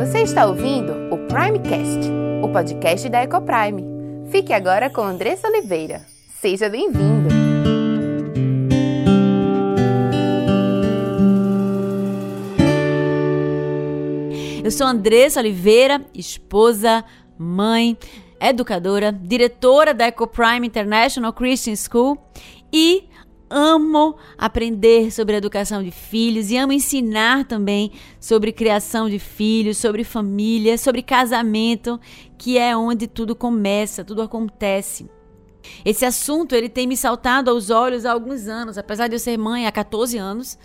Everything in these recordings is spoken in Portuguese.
Você está ouvindo o Primecast, o podcast da Ecoprime. Fique agora com Andressa Oliveira. Seja bem-vindo! Eu sou Andressa Oliveira, esposa, mãe, educadora, diretora da Ecoprime International Christian School e amo aprender sobre educação de filhos e amo ensinar também sobre criação de filhos, sobre família, sobre casamento, que é onde tudo começa, tudo acontece. Esse assunto ele tem me saltado aos olhos há alguns anos, apesar de eu ser mãe há 14 anos.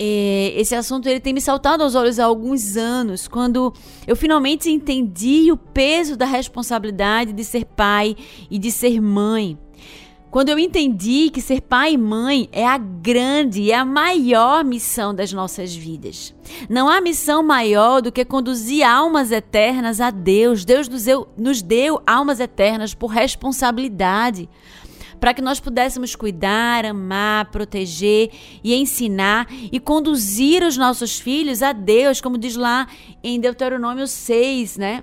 É, esse assunto ele tem me saltado aos olhos há alguns anos, quando eu finalmente entendi o peso da responsabilidade de ser pai e de ser mãe. Quando eu entendi que ser pai e mãe é a grande e a maior missão das nossas vidas. Não há missão maior do que conduzir almas eternas a Deus. Deus nos deu, almas eternas por responsabilidade. Para que nós pudéssemos cuidar, amar, proteger e ensinar e conduzir os nossos filhos a Deus, como diz lá em Deuteronômio 6, né?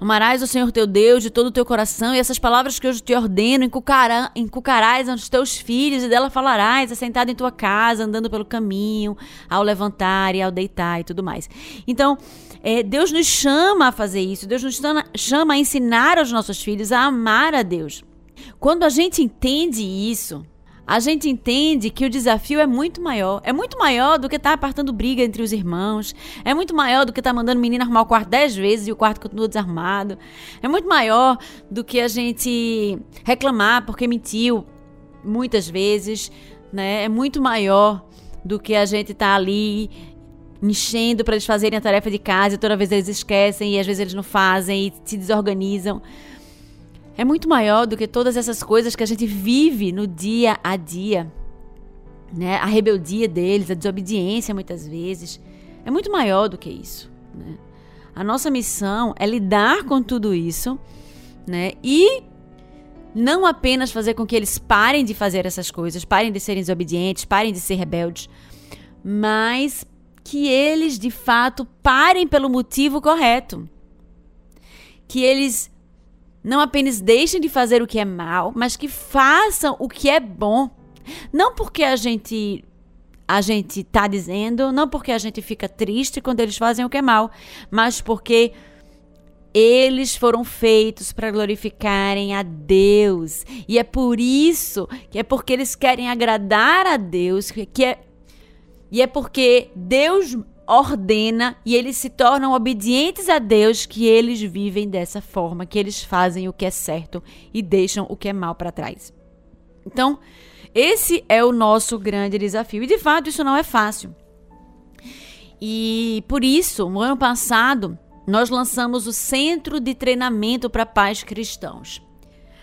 Amarás o Senhor teu Deus de todo o teu coração, e essas palavras que eu te ordeno encucará, encucarás aos teus filhos, e dela falarás, assentado em tua casa, andando pelo caminho, ao levantar e ao deitar e tudo mais. Então, é, Deus nos chama a fazer isso, Deus nos chama a ensinar aos nossos filhos a amar a Deus. Quando a gente entende isso, a gente entende que o desafio é muito maior. É muito maior do que estar tá apartando briga entre os irmãos. É muito maior do que estar tá mandando o menino arrumar o quarto dez vezes e o quarto continua desarmado. É muito maior do que a gente reclamar porque mentiu muitas vezes. Né? É muito maior do que a gente estar tá ali enchendo para eles fazerem a tarefa de casa e toda vez eles esquecem e às vezes eles não fazem e se desorganizam é muito maior do que todas essas coisas que a gente vive no dia a dia. Né? A rebeldia deles, a desobediência muitas vezes. É muito maior do que isso. Né? A nossa missão é lidar com tudo isso né? e não apenas fazer com que eles parem de fazer essas coisas, parem de serem desobedientes, parem de ser rebeldes, mas que eles de fato parem pelo motivo correto. Que eles não apenas deixem de fazer o que é mal, mas que façam o que é bom. Não porque a gente a gente tá dizendo, não porque a gente fica triste quando eles fazem o que é mal, mas porque eles foram feitos para glorificarem a Deus. E é por isso que é porque eles querem agradar a Deus, que é e é porque Deus ordena e eles se tornam obedientes a Deus que eles vivem dessa forma, que eles fazem o que é certo e deixam o que é mal para trás. Então, esse é o nosso grande desafio. E de fato, isso não é fácil. E por isso, no ano passado, nós lançamos o Centro de Treinamento para Pais Cristãos.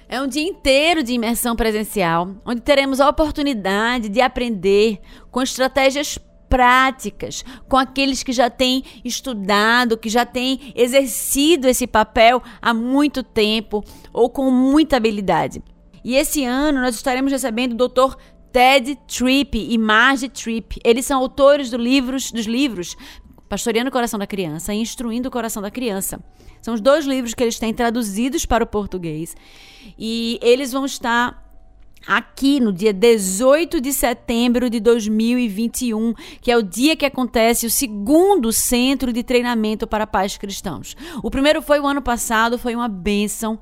É um dia inteiro de imersão presencial, onde teremos a oportunidade de aprender com estratégias práticas com aqueles que já têm estudado, que já têm exercido esse papel há muito tempo ou com muita habilidade. E esse ano nós estaremos recebendo o Dr. Ted Tripp e Marge Tripp. Eles são autores do livros, dos livros Pastoreando o Coração da Criança e Instruindo o Coração da Criança. São os dois livros que eles têm traduzidos para o português. E eles vão estar aqui no dia 18 de setembro de 2021, que é o dia que acontece o segundo centro de treinamento para pais cristãos. O primeiro foi o ano passado, foi uma bênção,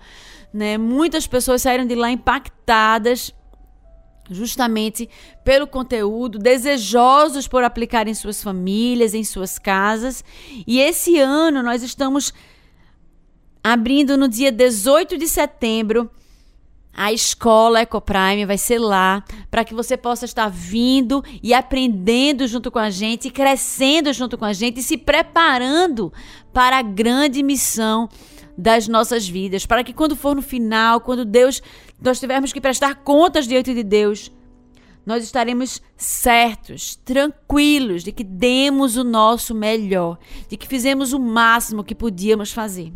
né? Muitas pessoas saíram de lá impactadas justamente pelo conteúdo, desejosos por aplicar em suas famílias, em suas casas. E esse ano nós estamos abrindo no dia 18 de setembro a escola Ecoprime vai ser lá para que você possa estar vindo e aprendendo junto com a gente, crescendo junto com a gente e se preparando para a grande missão das nossas vidas, para que quando for no final, quando Deus nós tivermos que prestar contas diante de Deus, nós estaremos certos, tranquilos de que demos o nosso melhor, de que fizemos o máximo que podíamos fazer.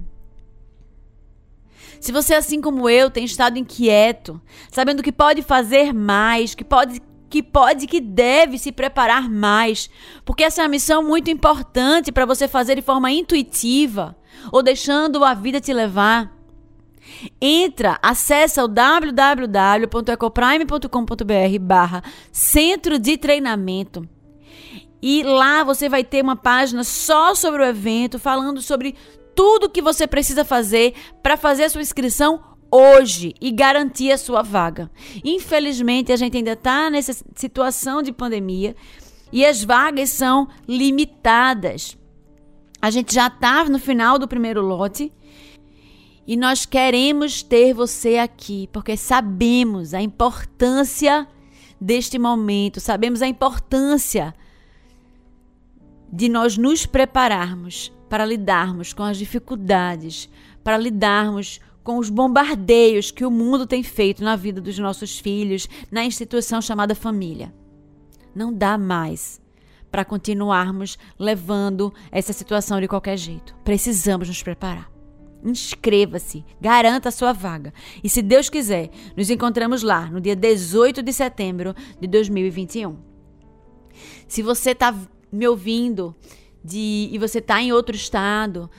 Se você, assim como eu, tem estado inquieto, sabendo que pode fazer mais, que pode que pode, que deve se preparar mais, porque essa é uma missão muito importante para você fazer de forma intuitiva ou deixando a vida te levar. Entra, acessa o www.ecoprime.com.br barra centro de treinamento. E lá você vai ter uma página só sobre o evento, falando sobre tudo que você precisa fazer para fazer a sua inscrição hoje e garantir a sua vaga. Infelizmente, a gente ainda está nessa situação de pandemia e as vagas são limitadas. A gente já está no final do primeiro lote e nós queremos ter você aqui porque sabemos a importância deste momento, sabemos a importância de nós nos prepararmos para lidarmos com as dificuldades, para lidarmos com os bombardeios que o mundo tem feito na vida dos nossos filhos, na instituição chamada família. Não dá mais para continuarmos levando essa situação de qualquer jeito. Precisamos nos preparar. Inscreva-se, garanta a sua vaga. E se Deus quiser, nos encontramos lá no dia 18 de setembro de 2021. Se você está me ouvindo de e você está em outro estado.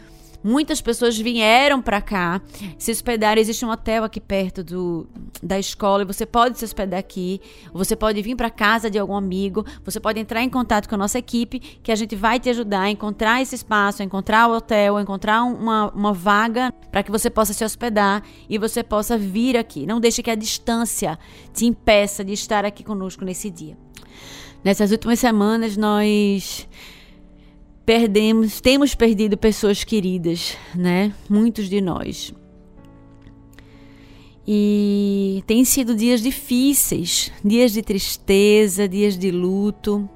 Muitas pessoas vieram para cá se hospedar. Existe um hotel aqui perto do, da escola e você pode se hospedar aqui. Você pode vir para casa de algum amigo. Você pode entrar em contato com a nossa equipe, que a gente vai te ajudar a encontrar esse espaço, a encontrar o hotel, a encontrar uma, uma vaga para que você possa se hospedar e você possa vir aqui. Não deixe que a distância te impeça de estar aqui conosco nesse dia. Nessas últimas semanas, nós perdemos, temos perdido pessoas queridas, né? Muitos de nós. E tem sido dias difíceis, dias de tristeza, dias de luto.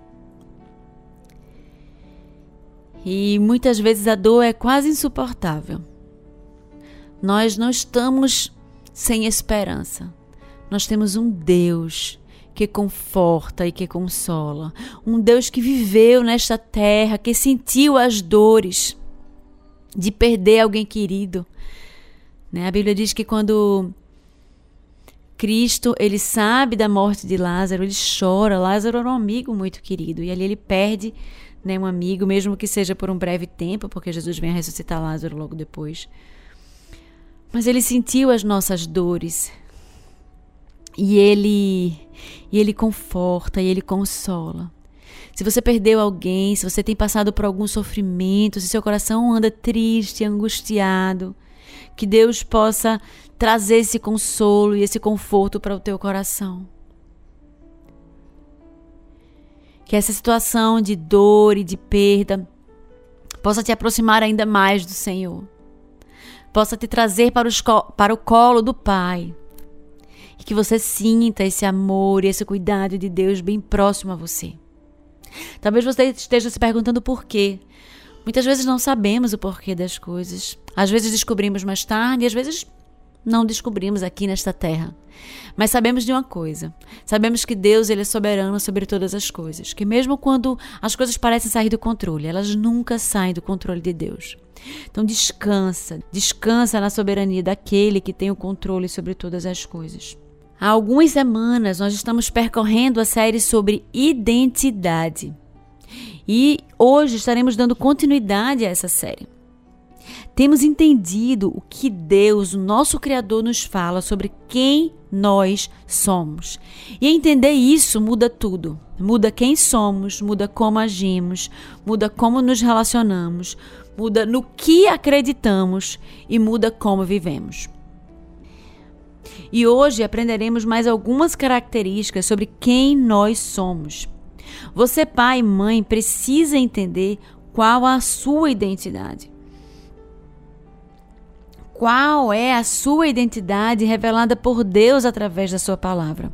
E muitas vezes a dor é quase insuportável. Nós não estamos sem esperança. Nós temos um Deus que conforta e que consola. Um Deus que viveu nesta terra, que sentiu as dores de perder alguém querido. Né? A Bíblia diz que quando Cristo, ele sabe da morte de Lázaro, ele chora. Lázaro era um amigo muito querido e ali ele perde né, um amigo, mesmo que seja por um breve tempo, porque Jesus vem a ressuscitar Lázaro logo depois. Mas ele sentiu as nossas dores, e ele e ele conforta e ele consola. Se você perdeu alguém, se você tem passado por algum sofrimento, se seu coração anda triste, angustiado, que Deus possa trazer esse consolo e esse conforto para o teu coração. Que essa situação de dor e de perda possa te aproximar ainda mais do Senhor. Possa te trazer para, os, para o colo do Pai e que você sinta esse amor e esse cuidado de Deus bem próximo a você. Talvez você esteja se perguntando por quê. Muitas vezes não sabemos o porquê das coisas. Às vezes descobrimos mais tarde, às vezes não descobrimos aqui nesta terra. Mas sabemos de uma coisa: sabemos que Deus ele é soberano sobre todas as coisas. Que mesmo quando as coisas parecem sair do controle, elas nunca saem do controle de Deus. Então descansa, descansa na soberania daquele que tem o controle sobre todas as coisas. Há algumas semanas nós estamos percorrendo a série sobre identidade. E hoje estaremos dando continuidade a essa série. Temos entendido o que Deus, o nosso Criador, nos fala sobre quem nós somos. E entender isso muda tudo. Muda quem somos, muda como agimos, muda como nos relacionamos, muda no que acreditamos e muda como vivemos. E hoje aprenderemos mais algumas características sobre quem nós somos. Você, pai e mãe, precisa entender qual a sua identidade. Qual é a sua identidade revelada por Deus através da sua palavra?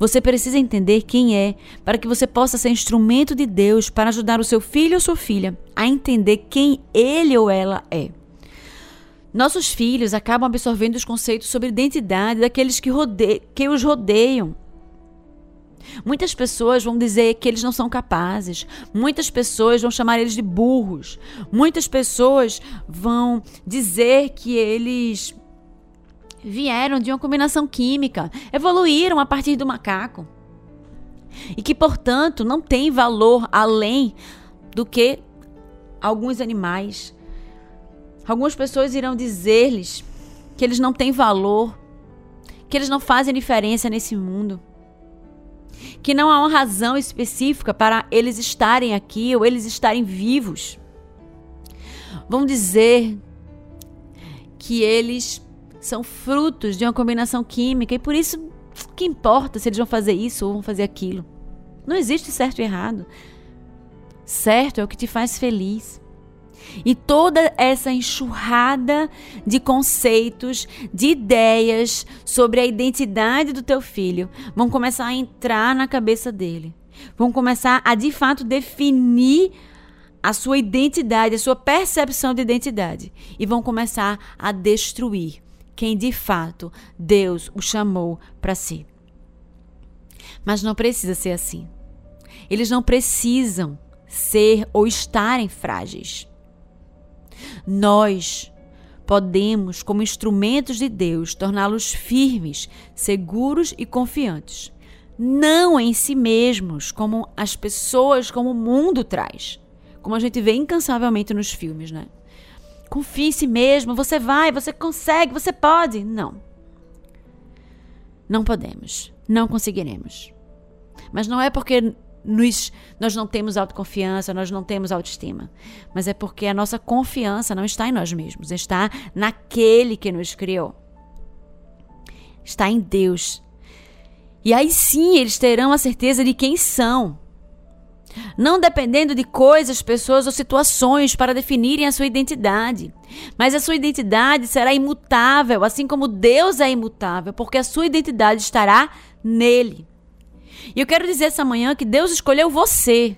Você precisa entender quem é para que você possa ser instrumento de Deus para ajudar o seu filho ou sua filha a entender quem ele ou ela é. Nossos filhos acabam absorvendo os conceitos sobre identidade daqueles que, rode... que os rodeiam. Muitas pessoas vão dizer que eles não são capazes. Muitas pessoas vão chamar eles de burros. Muitas pessoas vão dizer que eles vieram de uma combinação química, evoluíram a partir do macaco. e que, portanto, não tem valor além do que alguns animais. Algumas pessoas irão dizer-lhes que eles não têm valor, que eles não fazem diferença nesse mundo, que não há uma razão específica para eles estarem aqui ou eles estarem vivos. Vão dizer que eles são frutos de uma combinação química e por isso que importa se eles vão fazer isso ou vão fazer aquilo. Não existe certo e errado. Certo é o que te faz feliz. E toda essa enxurrada de conceitos, de ideias sobre a identidade do teu filho vão começar a entrar na cabeça dele. Vão começar a de fato definir a sua identidade, a sua percepção de identidade e vão começar a destruir quem de fato Deus o chamou para si. Mas não precisa ser assim. Eles não precisam ser ou estarem frágeis. Nós podemos, como instrumentos de Deus, torná-los firmes, seguros e confiantes. Não em si mesmos, como as pessoas, como o mundo traz. Como a gente vê incansavelmente nos filmes, né? Confie em si mesmo, você vai, você consegue, você pode. Não. Não podemos. Não conseguiremos. Mas não é porque nos, nós não temos autoconfiança, nós não temos autoestima. Mas é porque a nossa confiança não está em nós mesmos, está naquele que nos criou. Está em Deus. E aí sim eles terão a certeza de quem são. Não dependendo de coisas, pessoas ou situações para definirem a sua identidade. Mas a sua identidade será imutável, assim como Deus é imutável, porque a sua identidade estará nele. E eu quero dizer essa manhã que Deus escolheu você.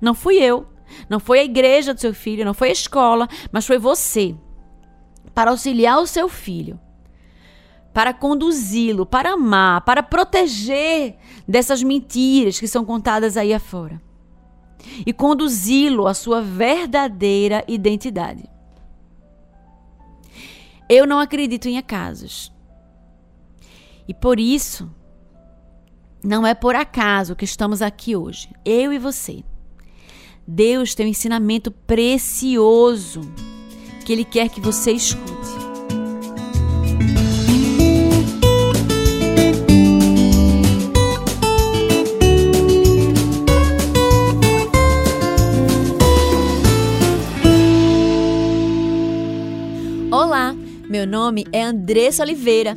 Não fui eu. Não foi a igreja do seu filho, não foi a escola, mas foi você. Para auxiliar o seu filho. Para conduzi-lo, para amar, para proteger dessas mentiras que são contadas aí afora. E conduzi-lo à sua verdadeira identidade. Eu não acredito em acasos. E por isso, não é por acaso que estamos aqui hoje, eu e você. Deus tem um ensinamento precioso que Ele quer que você escute. Olá, meu nome é Andressa Oliveira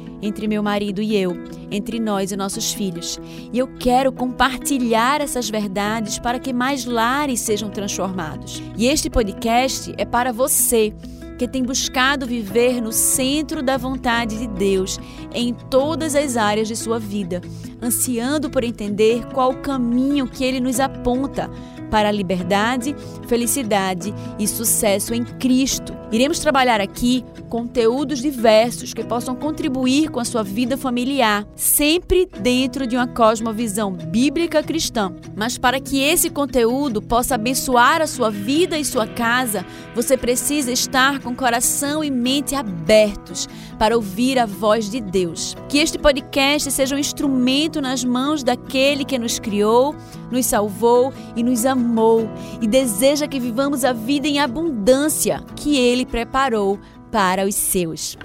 entre meu marido e eu, entre nós e nossos filhos. E eu quero compartilhar essas verdades para que mais lares sejam transformados. E este podcast é para você que tem buscado viver no centro da vontade de Deus em todas as áreas de sua vida, ansiando por entender qual o caminho que ele nos aponta para a liberdade, felicidade e sucesso em Cristo. Iremos trabalhar aqui conteúdos diversos que possam contribuir com a sua vida familiar, sempre dentro de uma cosmovisão bíblica cristã. Mas para que esse conteúdo possa abençoar a sua vida e sua casa, você precisa estar com coração e mente abertos para ouvir a voz de Deus. Que este podcast seja um instrumento nas mãos daquele que nos criou, nos salvou e nos amou e deseja que vivamos a vida em abundância que ele preparou para os seus.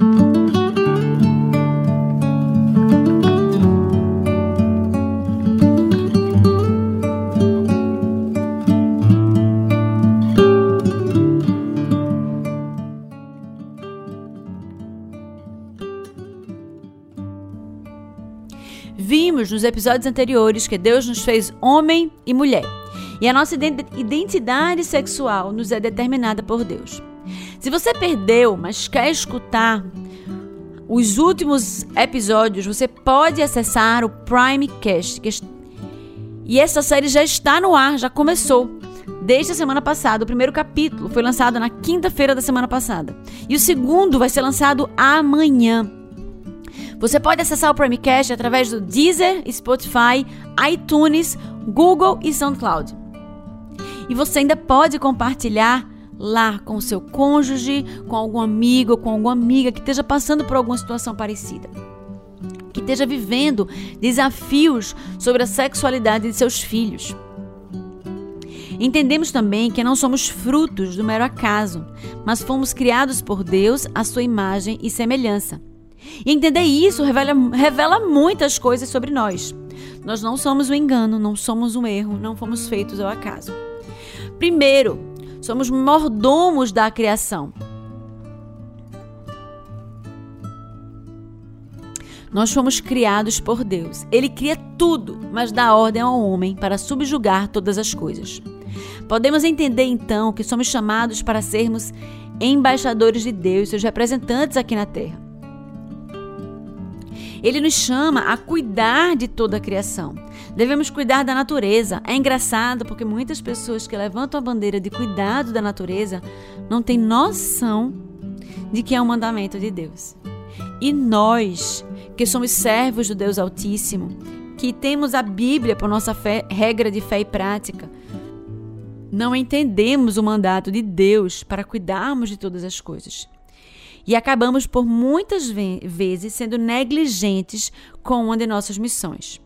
Episódios anteriores que Deus nos fez homem e mulher. E a nossa identidade sexual nos é determinada por Deus. Se você perdeu, mas quer escutar os últimos episódios, você pode acessar o Primecast. E essa série já está no ar, já começou. desde a semana passada. O primeiro capítulo foi lançado na quinta-feira da semana passada. E o segundo vai ser lançado amanhã. Você pode acessar o Primecast através do Deezer, Spotify, iTunes, Google e SoundCloud. E você ainda pode compartilhar lá com o seu cônjuge, com algum amigo, com alguma amiga que esteja passando por alguma situação parecida. Que esteja vivendo desafios sobre a sexualidade de seus filhos. Entendemos também que não somos frutos do mero acaso, mas fomos criados por Deus à sua imagem e semelhança. E entender isso revela, revela muitas coisas sobre nós. Nós não somos um engano, não somos um erro, não fomos feitos ao acaso. Primeiro, somos mordomos da criação. Nós fomos criados por Deus. Ele cria tudo, mas dá ordem ao homem para subjugar todas as coisas. Podemos entender então que somos chamados para sermos embaixadores de Deus, seus representantes aqui na terra. Ele nos chama a cuidar de toda a criação. Devemos cuidar da natureza. É engraçado porque muitas pessoas que levantam a bandeira de cuidado da natureza não têm noção de que é um mandamento de Deus. E nós, que somos servos do Deus Altíssimo, que temos a Bíblia por nossa fé, regra de fé e prática, não entendemos o mandato de Deus para cuidarmos de todas as coisas e acabamos por muitas vezes sendo negligentes com uma de nossas missões.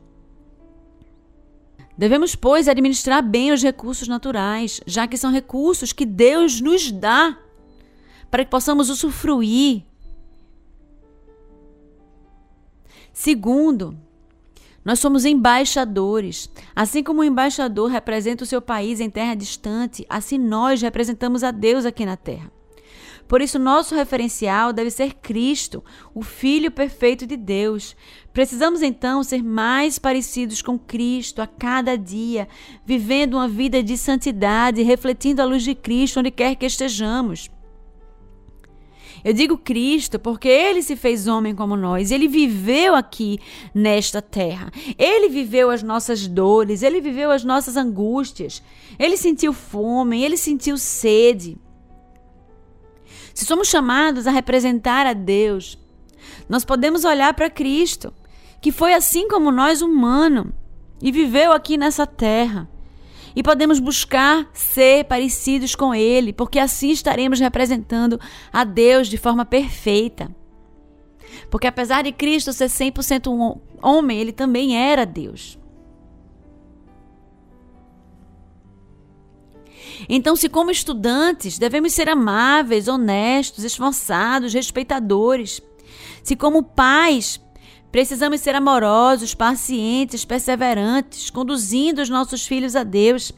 Devemos, pois, administrar bem os recursos naturais, já que são recursos que Deus nos dá para que possamos usufruir. Segundo, nós somos embaixadores. Assim como o embaixador representa o seu país em terra distante, assim nós representamos a Deus aqui na terra. Por isso, nosso referencial deve ser Cristo, o Filho perfeito de Deus. Precisamos então ser mais parecidos com Cristo a cada dia, vivendo uma vida de santidade, refletindo a luz de Cristo onde quer que estejamos. Eu digo Cristo porque ele se fez homem como nós, ele viveu aqui nesta terra. Ele viveu as nossas dores, ele viveu as nossas angústias. Ele sentiu fome, ele sentiu sede. Se somos chamados a representar a Deus, nós podemos olhar para Cristo, que foi assim como nós, humano, e viveu aqui nessa terra. E podemos buscar ser parecidos com Ele, porque assim estaremos representando a Deus de forma perfeita. Porque apesar de Cristo ser 100% um homem, ele também era Deus. Então, se como estudantes devemos ser amáveis, honestos, esforçados, respeitadores, se como pais precisamos ser amorosos, pacientes, perseverantes, conduzindo os nossos filhos a Deus,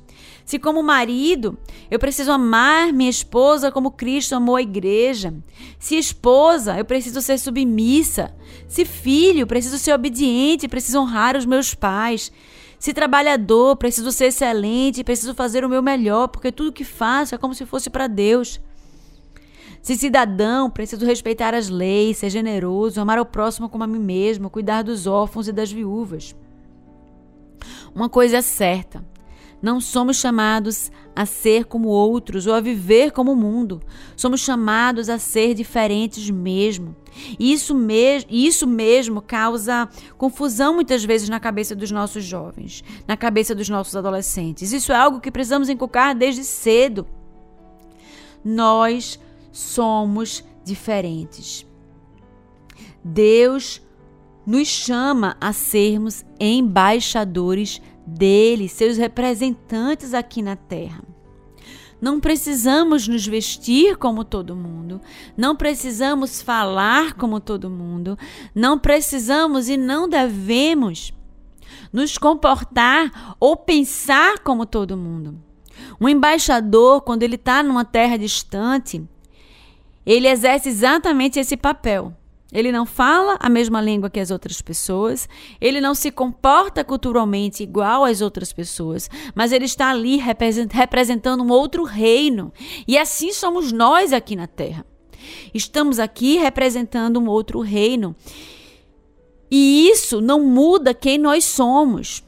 se como marido eu preciso amar minha esposa como Cristo amou a igreja, se esposa eu preciso ser submissa, se filho preciso ser obediente, preciso honrar os meus pais, se trabalhador, preciso ser excelente, preciso fazer o meu melhor, porque tudo que faço é como se fosse para Deus. Se cidadão, preciso respeitar as leis, ser generoso, amar o próximo como a mim mesmo, cuidar dos órfãos e das viúvas. Uma coisa é certa: não somos chamados a ser como outros ou a viver como o mundo. Somos chamados a ser diferentes mesmo. E isso, me isso mesmo causa confusão muitas vezes na cabeça dos nossos jovens, na cabeça dos nossos adolescentes. Isso é algo que precisamos inculcar desde cedo. Nós somos diferentes. Deus nos chama a sermos embaixadores dele, seus representantes aqui na terra. Não precisamos nos vestir como todo mundo, não precisamos falar como todo mundo, não precisamos e não devemos nos comportar ou pensar como todo mundo. Um embaixador, quando ele está numa terra distante, ele exerce exatamente esse papel ele não fala a mesma língua que as outras pessoas, ele não se comporta culturalmente igual às outras pessoas, mas ele está ali representando um outro reino. E assim somos nós aqui na Terra. Estamos aqui representando um outro reino. E isso não muda quem nós somos.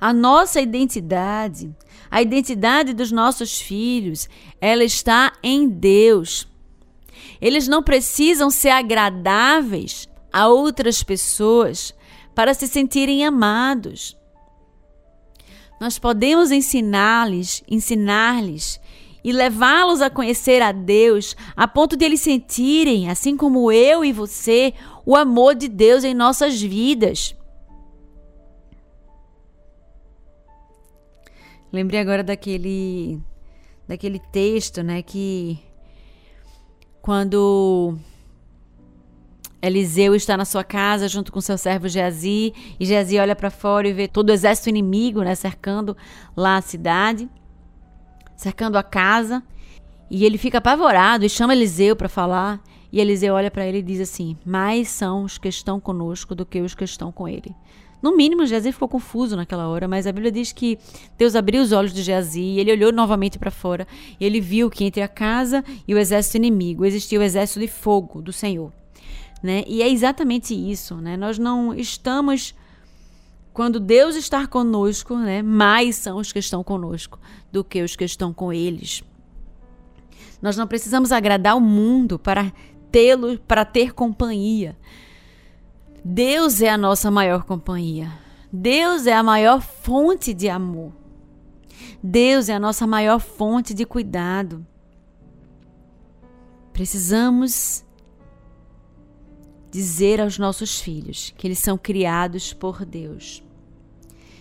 A nossa identidade, a identidade dos nossos filhos, ela está em Deus. Eles não precisam ser agradáveis a outras pessoas para se sentirem amados. Nós podemos ensinar-lhes, ensinar-lhes e levá-los a conhecer a Deus, a ponto de eles sentirem, assim como eu e você, o amor de Deus em nossas vidas. Lembrei agora daquele daquele texto, né, que quando Eliseu está na sua casa junto com seu servo Geazi, e Geazi olha para fora e vê todo o exército inimigo, né, cercando lá a cidade, cercando a casa, e ele fica apavorado e chama Eliseu para falar, e Eliseu olha para ele e diz assim: "Mais são os que estão conosco do que os que estão com ele". No mínimo, Geazi ficou confuso naquela hora, mas a Bíblia diz que Deus abriu os olhos de Geazi e ele olhou novamente para fora e ele viu que entre a casa e o exército inimigo existia o exército de fogo do Senhor. Né? E é exatamente isso. Né? Nós não estamos. Quando Deus está conosco, né, mais são os que estão conosco do que os que estão com eles. Nós não precisamos agradar o mundo para tê-lo, para ter companhia. Deus é a nossa maior companhia. Deus é a maior fonte de amor. Deus é a nossa maior fonte de cuidado. Precisamos dizer aos nossos filhos que eles são criados por Deus,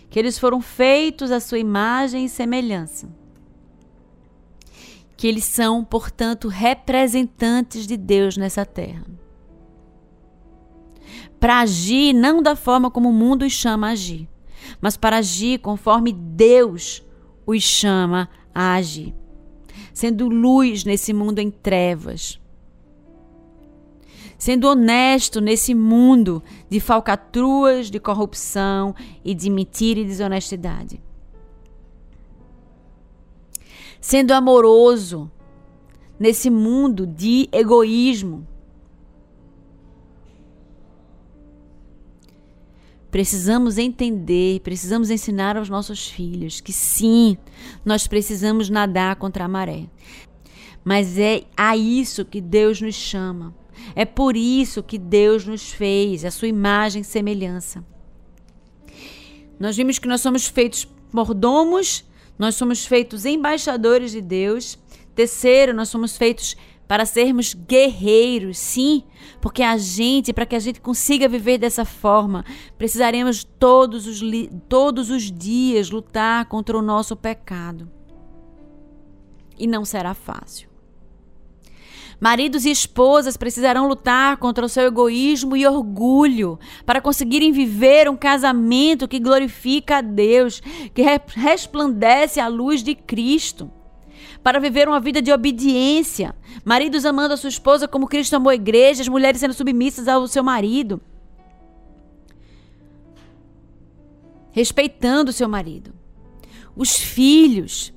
que eles foram feitos à sua imagem e semelhança, que eles são, portanto, representantes de Deus nessa terra para agir não da forma como o mundo os chama a agir, mas para agir conforme Deus os chama a agir, sendo luz nesse mundo em trevas, sendo honesto nesse mundo de falcatruas, de corrupção e de mentira e desonestidade. Sendo amoroso nesse mundo de egoísmo Precisamos entender, precisamos ensinar aos nossos filhos que sim, nós precisamos nadar contra a maré. Mas é a isso que Deus nos chama. É por isso que Deus nos fez, a sua imagem e semelhança. Nós vimos que nós somos feitos mordomos, nós somos feitos embaixadores de Deus. Terceiro, nós somos feitos para sermos guerreiros, sim, porque a gente, para que a gente consiga viver dessa forma, precisaremos todos os, todos os dias lutar contra o nosso pecado. E não será fácil. Maridos e esposas precisarão lutar contra o seu egoísmo e orgulho para conseguirem viver um casamento que glorifica a Deus, que resplandece a luz de Cristo para viver uma vida de obediência. Maridos amando a sua esposa como Cristo amou a igreja, as mulheres sendo submissas ao seu marido. Respeitando o seu marido. Os filhos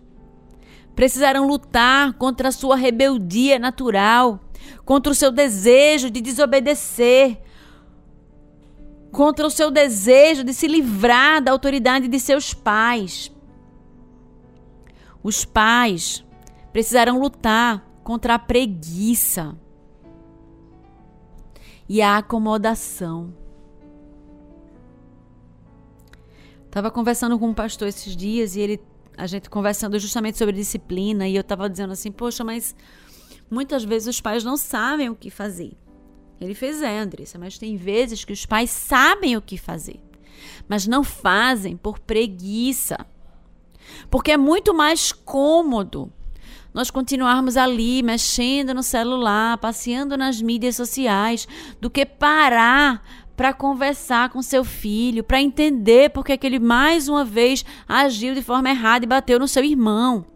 precisarão lutar contra a sua rebeldia natural, contra o seu desejo de desobedecer, contra o seu desejo de se livrar da autoridade de seus pais. Os pais precisarão lutar contra a preguiça e a acomodação. Tava conversando com um pastor esses dias e ele a gente conversando justamente sobre disciplina e eu tava dizendo assim: "Poxa, mas muitas vezes os pais não sabem o que fazer". Ele fez é, Andressa, mas tem vezes que os pais sabem o que fazer, mas não fazem por preguiça. Porque é muito mais cômodo nós continuarmos ali mexendo no celular, passeando nas mídias sociais, do que parar para conversar com seu filho, para entender porque que ele mais uma vez agiu de forma errada e bateu no seu irmão.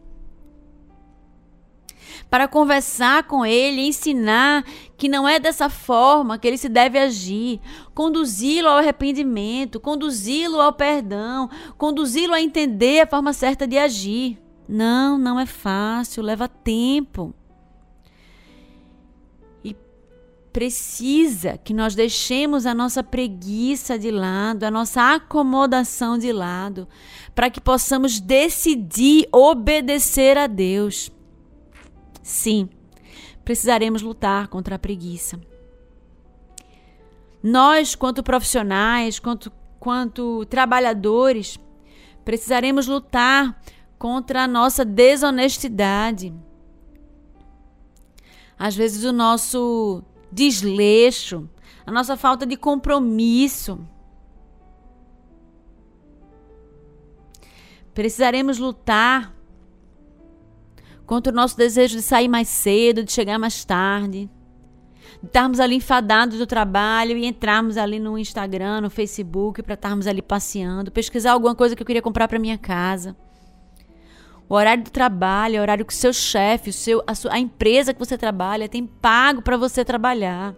Para conversar com ele, ensinar que não é dessa forma que ele se deve agir, conduzi-lo ao arrependimento, conduzi-lo ao perdão, conduzi-lo a entender a forma certa de agir. Não, não é fácil, leva tempo. E precisa que nós deixemos a nossa preguiça de lado, a nossa acomodação de lado, para que possamos decidir obedecer a Deus. Sim, precisaremos lutar contra a preguiça. Nós, quanto profissionais, quanto, quanto trabalhadores, precisaremos lutar contra a nossa desonestidade. Às vezes, o nosso desleixo, a nossa falta de compromisso. Precisaremos lutar contra o nosso desejo de sair mais cedo, de chegar mais tarde, de estarmos ali enfadados do trabalho e entrarmos ali no Instagram, no Facebook, para estarmos ali passeando, pesquisar alguma coisa que eu queria comprar para minha casa. O horário do trabalho, o horário que o seu chefe, o seu, a, sua, a empresa que você trabalha tem pago para você trabalhar.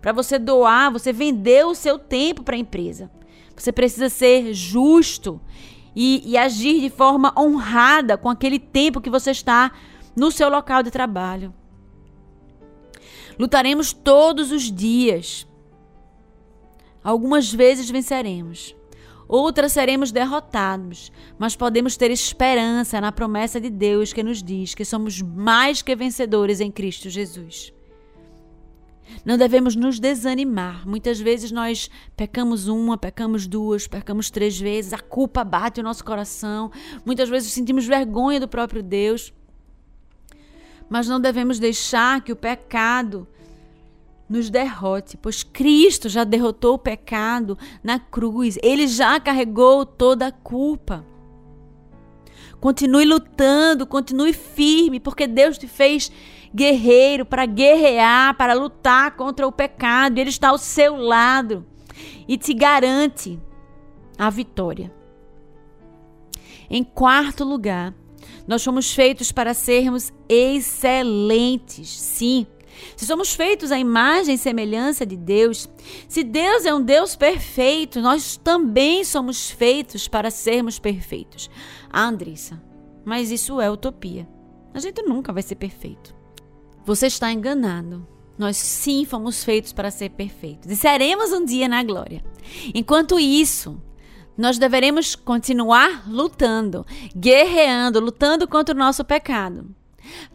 Para você doar, você vender o seu tempo para a empresa. Você precisa ser justo e, e agir de forma honrada com aquele tempo que você está no seu local de trabalho. Lutaremos todos os dias. Algumas vezes venceremos, outras seremos derrotados, mas podemos ter esperança na promessa de Deus que nos diz que somos mais que vencedores em Cristo Jesus. Não devemos nos desanimar. Muitas vezes nós pecamos uma, pecamos duas, pecamos três vezes, a culpa bate o nosso coração. Muitas vezes sentimos vergonha do próprio Deus. Mas não devemos deixar que o pecado nos derrote, pois Cristo já derrotou o pecado na cruz, ele já carregou toda a culpa. Continue lutando, continue firme, porque Deus te fez guerreiro para guerrear, para lutar contra o pecado, ele está ao seu lado e te garante a vitória. Em quarto lugar, nós fomos feitos para sermos excelentes. Sim, se somos feitos à imagem e semelhança de Deus, se Deus é um Deus perfeito, nós também somos feitos para sermos perfeitos. Ah, Andrissa, mas isso é utopia. A gente nunca vai ser perfeito. Você está enganado. Nós sim fomos feitos para ser perfeitos. E seremos um dia na glória. Enquanto isso, nós deveremos continuar lutando, guerreando, lutando contra o nosso pecado,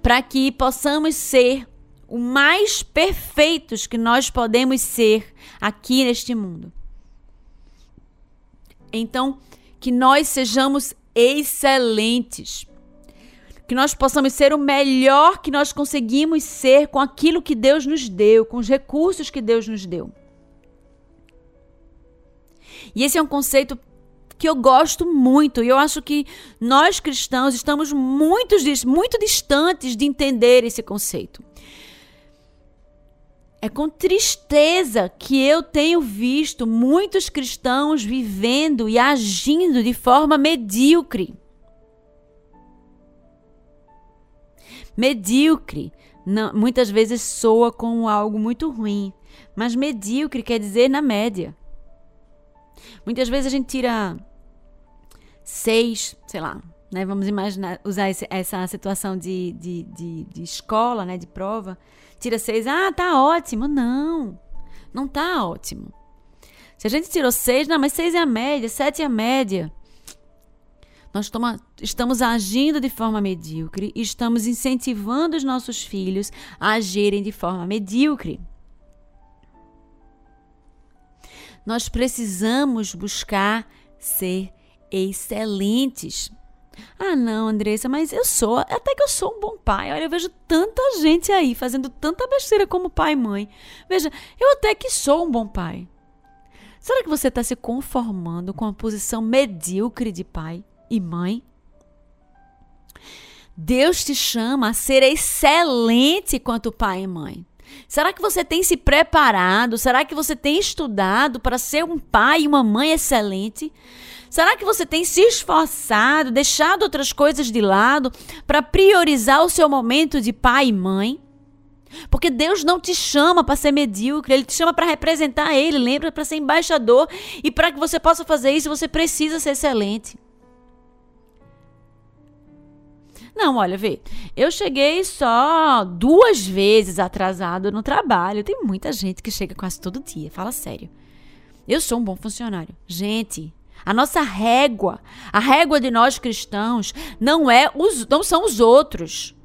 para que possamos ser o mais perfeitos que nós podemos ser aqui neste mundo. Então, que nós sejamos excelentes. Que nós possamos ser o melhor que nós conseguimos ser com aquilo que Deus nos deu, com os recursos que Deus nos deu. E esse é um conceito que eu gosto muito e eu acho que nós cristãos estamos muito, muito distantes de entender esse conceito. É com tristeza que eu tenho visto muitos cristãos vivendo e agindo de forma medíocre. Medíocre não, muitas vezes soa como algo muito ruim, mas medíocre quer dizer na média. Muitas vezes a gente tira seis, sei lá, né? Vamos imaginar, usar esse, essa situação de, de, de, de escola, né? De prova tira seis, ah, tá ótimo. Não, não tá ótimo. Se a gente tirou seis, não, mas seis é a média, sete é a média. Nós toma, estamos agindo de forma medíocre e estamos incentivando os nossos filhos a agirem de forma medíocre. Nós precisamos buscar ser excelentes. Ah, não, Andressa, mas eu sou, até que eu sou um bom pai. Olha, eu vejo tanta gente aí fazendo tanta besteira como pai e mãe. Veja, eu até que sou um bom pai. Será que você está se conformando com a posição medíocre de pai e mãe? Deus te chama a ser excelente quanto pai e mãe. Será que você tem se preparado? Será que você tem estudado para ser um pai e uma mãe excelente? Será que você tem se esforçado, deixado outras coisas de lado para priorizar o seu momento de pai e mãe? Porque Deus não te chama para ser medíocre, Ele te chama para representar Ele, lembra, para ser embaixador. E para que você possa fazer isso, você precisa ser excelente. Não, olha, vê. Eu cheguei só duas vezes atrasado no trabalho. Tem muita gente que chega quase todo dia. Fala sério. Eu sou um bom funcionário. Gente, a nossa régua, a régua de nós cristãos, não é os, não são os outros.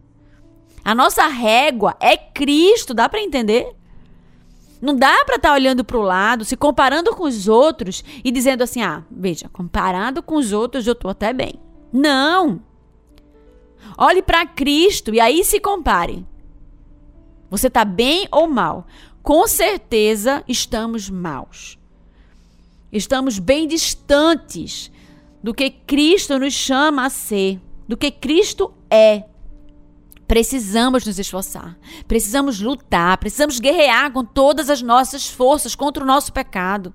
A nossa régua é Cristo, dá para entender? Não dá para estar tá olhando para o lado, se comparando com os outros e dizendo assim: "Ah, veja, comparado com os outros eu tô até bem". Não. Olhe para Cristo e aí se compare. Você está bem ou mal? Com certeza estamos maus. Estamos bem distantes do que Cristo nos chama a ser, do que Cristo é. Precisamos nos esforçar, precisamos lutar, precisamos guerrear com todas as nossas forças contra o nosso pecado.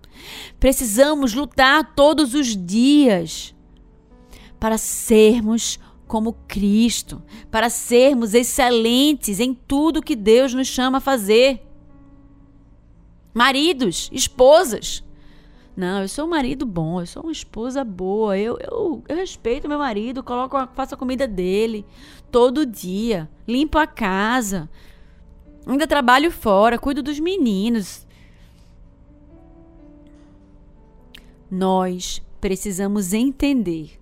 Precisamos lutar todos os dias para sermos como Cristo, para sermos excelentes em tudo que Deus nos chama a fazer. Maridos, esposas, não, eu sou um marido bom, eu sou uma esposa boa, eu, eu, eu respeito meu marido, coloco, faço a comida dele todo dia, limpo a casa, ainda trabalho fora, cuido dos meninos. Nós precisamos entender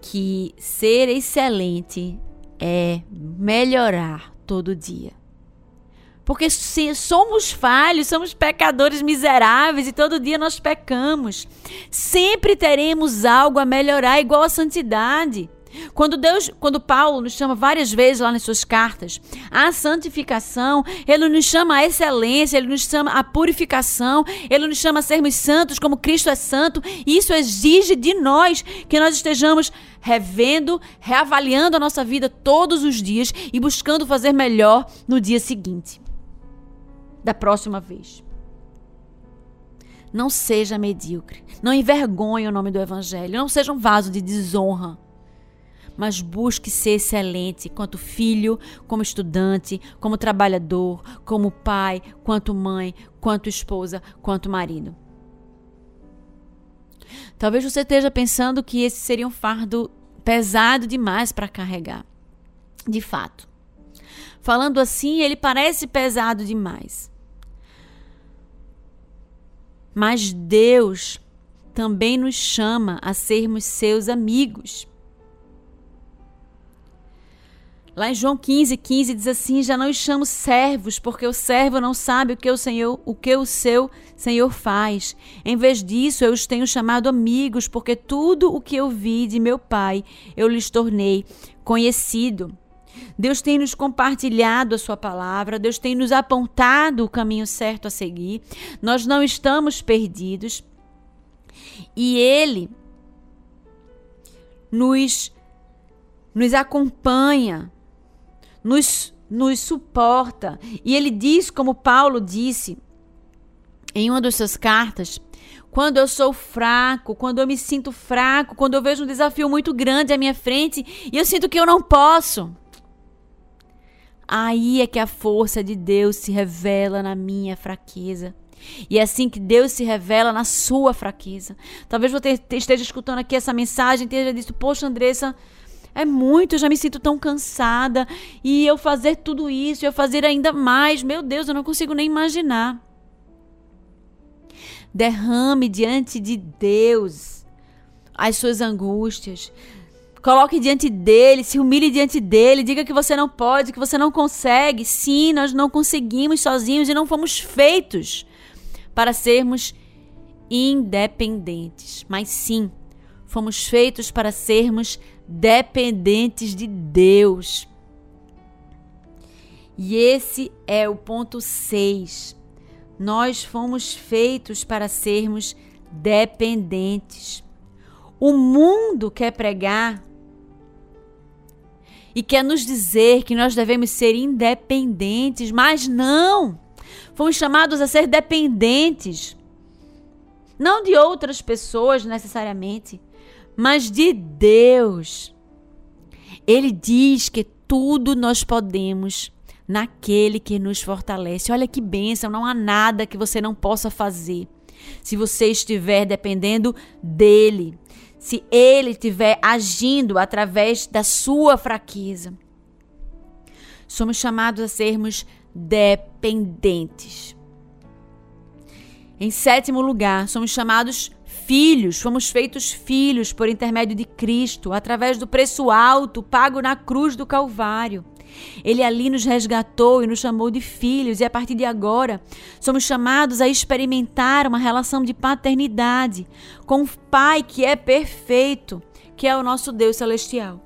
que ser excelente é melhorar todo dia. Porque se somos falhos, somos pecadores miseráveis e todo dia nós pecamos. Sempre teremos algo a melhorar, igual a santidade. Quando Deus, quando Paulo nos chama várias vezes lá nas suas cartas a santificação, ele nos chama a excelência, ele nos chama a purificação, ele nos chama a sermos santos como Cristo é santo, e isso exige de nós que nós estejamos revendo, reavaliando a nossa vida todos os dias e buscando fazer melhor no dia seguinte da próxima vez. Não seja medíocre. Não envergonhe o nome do Evangelho. Não seja um vaso de desonra. Mas busque ser excelente, quanto filho, como estudante, como trabalhador, como pai, quanto mãe, quanto esposa, quanto marido. Talvez você esteja pensando que esse seria um fardo pesado demais para carregar. De fato. Falando assim, ele parece pesado demais. Mas Deus também nos chama a sermos seus amigos. Lá em João 15, 15 diz assim: Já não os chamo servos, porque o servo não sabe o que o Senhor, o que o seu Senhor faz. Em vez disso, eu os tenho chamado amigos, porque tudo o que eu vi de meu Pai, eu lhes tornei conhecido. Deus tem nos compartilhado a sua palavra, Deus tem nos apontado o caminho certo a seguir. Nós não estamos perdidos. E ele nos nos acompanha, nos nos suporta. E ele diz, como Paulo disse em uma das suas cartas, quando eu sou fraco, quando eu me sinto fraco, quando eu vejo um desafio muito grande à minha frente e eu sinto que eu não posso. Aí é que a força de Deus se revela na minha fraqueza. E é assim que Deus se revela na sua fraqueza. Talvez você esteja escutando aqui essa mensagem e esteja dito: Poxa, Andressa, é muito, eu já me sinto tão cansada. E eu fazer tudo isso, eu fazer ainda mais. Meu Deus, eu não consigo nem imaginar. Derrame diante de Deus as suas angústias. Coloque diante dele, se humilhe diante dele, diga que você não pode, que você não consegue. Sim, nós não conseguimos sozinhos e não fomos feitos para sermos independentes. Mas sim, fomos feitos para sermos dependentes de Deus. E esse é o ponto 6. Nós fomos feitos para sermos dependentes. O mundo quer pregar e quer nos dizer que nós devemos ser independentes, mas não. Fomos chamados a ser dependentes. Não de outras pessoas necessariamente, mas de Deus. Ele diz que tudo nós podemos naquele que nos fortalece. Olha que bênção, não há nada que você não possa fazer se você estiver dependendo dele. Se ele estiver agindo através da sua fraqueza. Somos chamados a sermos dependentes. Em sétimo lugar, somos chamados filhos, fomos feitos filhos por intermédio de Cristo, através do preço alto pago na cruz do Calvário. Ele ali nos resgatou e nos chamou de filhos, e a partir de agora somos chamados a experimentar uma relação de paternidade com o Pai que é perfeito, que é o nosso Deus celestial.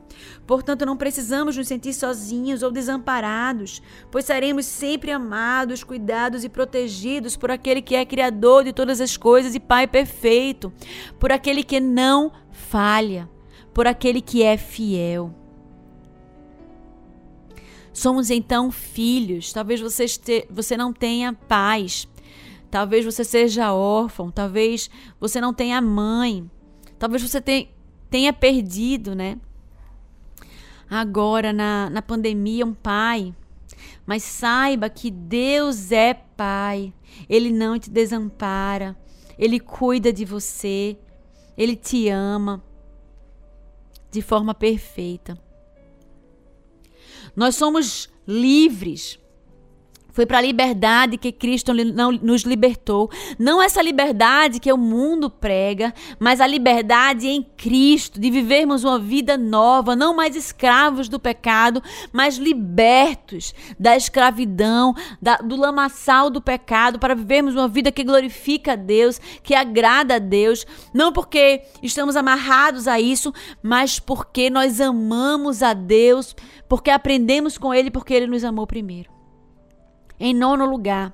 Portanto, não precisamos nos sentir sozinhos ou desamparados, pois seremos sempre amados, cuidados e protegidos por aquele que é Criador de todas as coisas e Pai perfeito, por aquele que não falha, por aquele que é fiel. Somos então filhos. Talvez você, este, você não tenha pais. Talvez você seja órfão. Talvez você não tenha mãe. Talvez você tenha perdido, né? Agora, na, na pandemia, um pai. Mas saiba que Deus é pai. Ele não te desampara. Ele cuida de você. Ele te ama de forma perfeita. Nós somos livres. Foi para a liberdade que Cristo nos libertou. Não essa liberdade que o mundo prega, mas a liberdade em Cristo, de vivermos uma vida nova, não mais escravos do pecado, mas libertos da escravidão, da, do lamaçal do pecado, para vivermos uma vida que glorifica a Deus, que agrada a Deus. Não porque estamos amarrados a isso, mas porque nós amamos a Deus, porque aprendemos com Ele, porque Ele nos amou primeiro. Em nono lugar,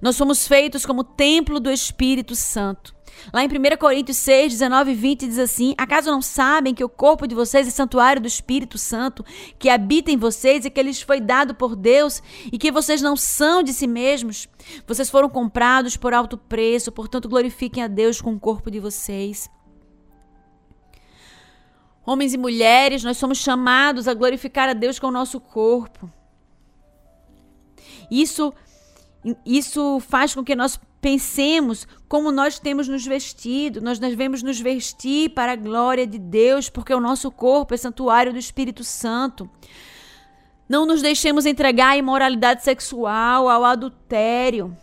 nós somos feitos como templo do Espírito Santo. Lá em 1 Coríntios 6, 19 e 20 diz assim: Acaso não sabem que o corpo de vocês é santuário do Espírito Santo, que habita em vocês e que lhes foi dado por Deus, e que vocês não são de si mesmos? Vocês foram comprados por alto preço, portanto glorifiquem a Deus com o corpo de vocês. Homens e mulheres, nós somos chamados a glorificar a Deus com o nosso corpo. Isso, isso faz com que nós pensemos como nós temos nos vestido. Nós devemos nos vestir para a glória de Deus, porque o nosso corpo é santuário do Espírito Santo. Não nos deixemos entregar à imoralidade sexual, ao adultério,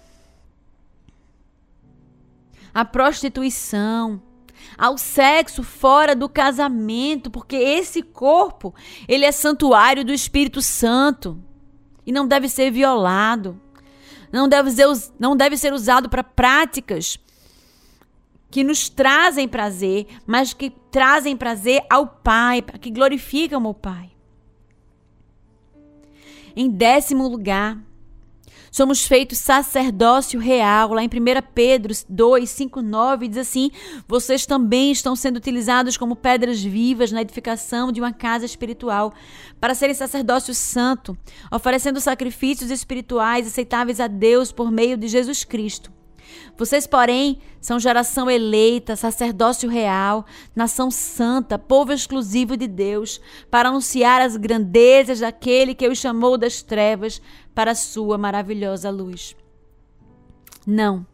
à prostituição, ao sexo fora do casamento, porque esse corpo, ele é santuário do Espírito Santo e não deve ser violado. Não deve ser, não deve ser usado para práticas que nos trazem prazer, mas que trazem prazer ao Pai, que glorificam o Pai. Em décimo lugar, Somos feitos sacerdócio real. Lá em 1 Pedro 2, 5, 9 diz assim: Vocês também estão sendo utilizados como pedras vivas na edificação de uma casa espiritual, para serem sacerdócio santo, oferecendo sacrifícios espirituais aceitáveis a Deus por meio de Jesus Cristo. Vocês, porém, são geração eleita, sacerdócio real, nação santa, povo exclusivo de Deus, para anunciar as grandezas daquele que os chamou das trevas para a sua maravilhosa luz. Não,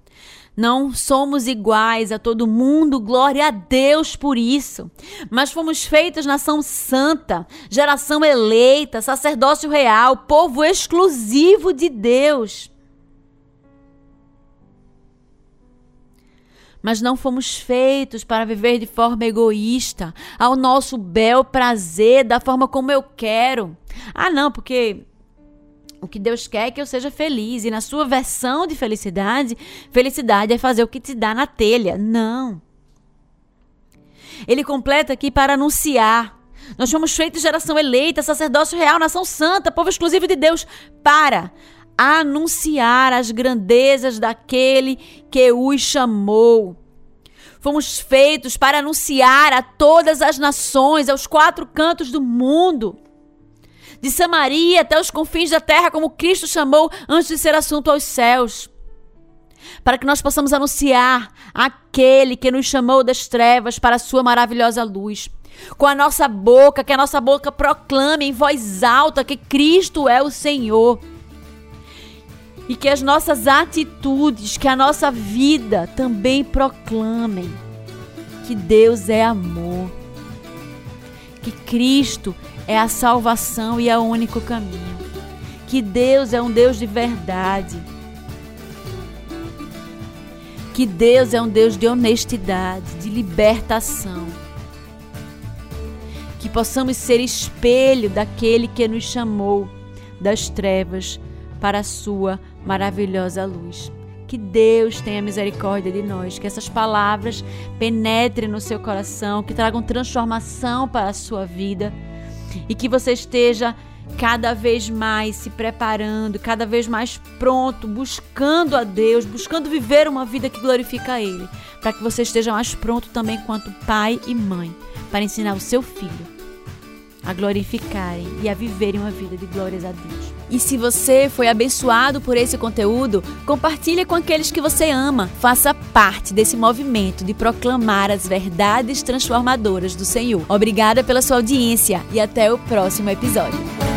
não somos iguais a todo mundo, glória a Deus por isso. Mas fomos feitos nação santa, geração eleita, sacerdócio real, povo exclusivo de Deus. Mas não fomos feitos para viver de forma egoísta, ao nosso bel prazer, da forma como eu quero. Ah, não, porque o que Deus quer é que eu seja feliz. E na sua versão de felicidade, felicidade é fazer o que te dá na telha. Não. Ele completa aqui para anunciar. Nós fomos feitos geração eleita, sacerdócio real, nação santa, povo exclusivo de Deus, para anunciar as grandezas daquele que os chamou. Fomos feitos para anunciar a todas as nações, aos quatro cantos do mundo, de Samaria até os confins da terra, como Cristo chamou antes de ser assunto aos céus. Para que nós possamos anunciar aquele que nos chamou das trevas para a sua maravilhosa luz. Com a nossa boca, que a nossa boca proclame em voz alta que Cristo é o Senhor e que as nossas atitudes, que a nossa vida também proclamem que Deus é amor, que Cristo é a salvação e é o único caminho, que Deus é um Deus de verdade, que Deus é um Deus de honestidade, de libertação. Que possamos ser espelho daquele que nos chamou das trevas para a sua maravilhosa luz. Que Deus tenha misericórdia de nós, que essas palavras penetrem no seu coração, que tragam transformação para a sua vida e que você esteja cada vez mais se preparando, cada vez mais pronto, buscando a Deus, buscando viver uma vida que glorifica a Ele, para que você esteja mais pronto também quanto pai e mãe para ensinar o seu filho a glorificarem e a viverem uma vida de glórias a Deus. E se você foi abençoado por esse conteúdo, compartilhe com aqueles que você ama. Faça parte desse movimento de proclamar as verdades transformadoras do Senhor. Obrigada pela sua audiência e até o próximo episódio.